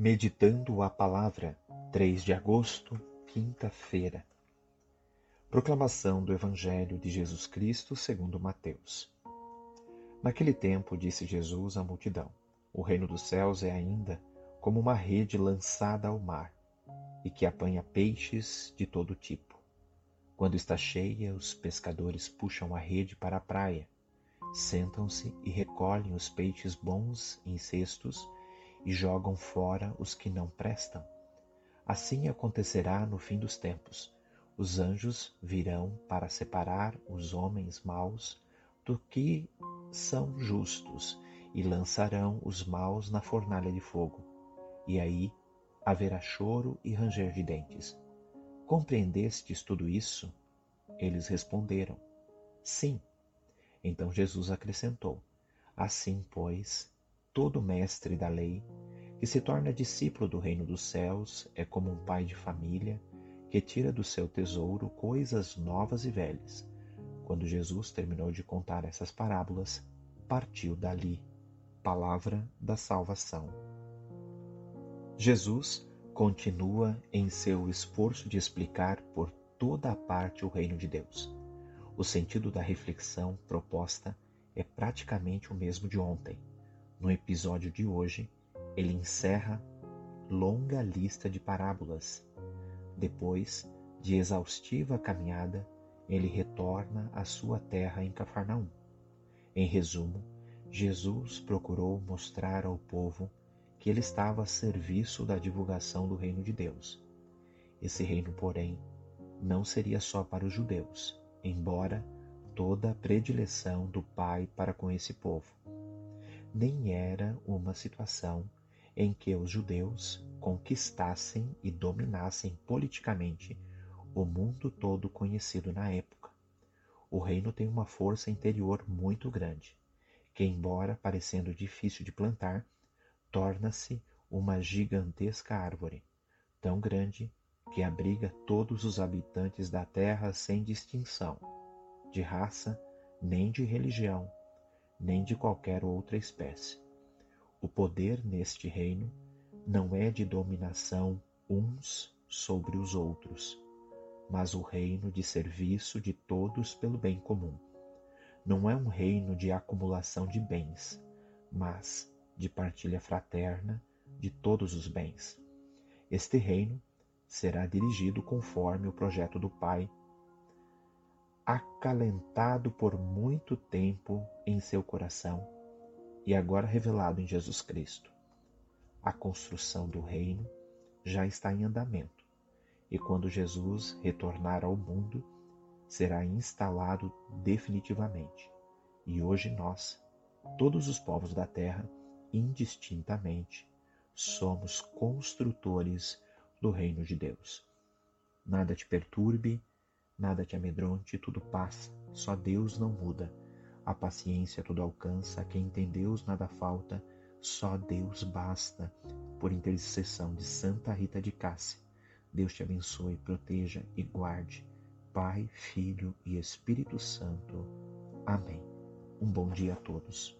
Meditando a Palavra, 3 de agosto, quinta-feira. Proclamação do Evangelho de Jesus Cristo segundo Mateus. Naquele tempo disse Jesus à multidão: O reino dos céus é ainda como uma rede lançada ao mar, e que apanha peixes de todo tipo. Quando está cheia, os pescadores puxam a rede para a praia, sentam-se e recolhem os peixes bons em cestos e jogam fora os que não prestam. Assim acontecerá no fim dos tempos. Os anjos virão para separar os homens maus do que são justos e lançarão os maus na fornalha de fogo. E aí haverá choro e ranger de dentes. Compreendestes tudo isso? Eles responderam: Sim. Então Jesus acrescentou: Assim, pois, todo mestre da lei, que se torna discípulo do reino dos céus, é como um pai de família que tira do seu tesouro coisas novas e velhas. Quando Jesus terminou de contar essas parábolas, partiu dali. Palavra da salvação. Jesus continua em seu esforço de explicar por toda a parte o reino de Deus. O sentido da reflexão proposta é praticamente o mesmo de ontem. No episódio de hoje, ele encerra longa lista de parábolas. Depois de exaustiva caminhada, ele retorna à sua terra em Cafarnaum. Em resumo, Jesus procurou mostrar ao povo que ele estava a serviço da divulgação do reino de Deus. Esse reino, porém, não seria só para os judeus, embora toda a predileção do Pai para com esse povo nem era uma situação em que os judeus conquistassem e dominassem politicamente o mundo todo conhecido na época. O reino tem uma força interior muito grande, que, embora parecendo difícil de plantar, torna-se uma gigantesca árvore, tão grande que abriga todos os habitantes da terra sem distinção, de raça nem de religião, nem de qualquer outra espécie. O poder neste reino não é de dominação uns sobre os outros, mas o reino de serviço de todos pelo bem comum. Não é um reino de acumulação de bens, mas de partilha fraterna de todos os bens. Este reino será dirigido conforme o projeto do Pai acalentado por muito tempo em seu coração e agora revelado em Jesus Cristo. A construção do reino já está em andamento e quando Jesus retornar ao mundo, será instalado definitivamente. E hoje nós, todos os povos da terra, indistintamente, somos construtores do reino de Deus. Nada te perturbe, Nada te amedronte, tudo passa, só Deus não muda. A paciência tudo alcança, quem tem Deus nada falta, só Deus basta. Por intercessão de Santa Rita de Cássia, Deus te abençoe, proteja e guarde. Pai, Filho e Espírito Santo. Amém. Um bom dia a todos.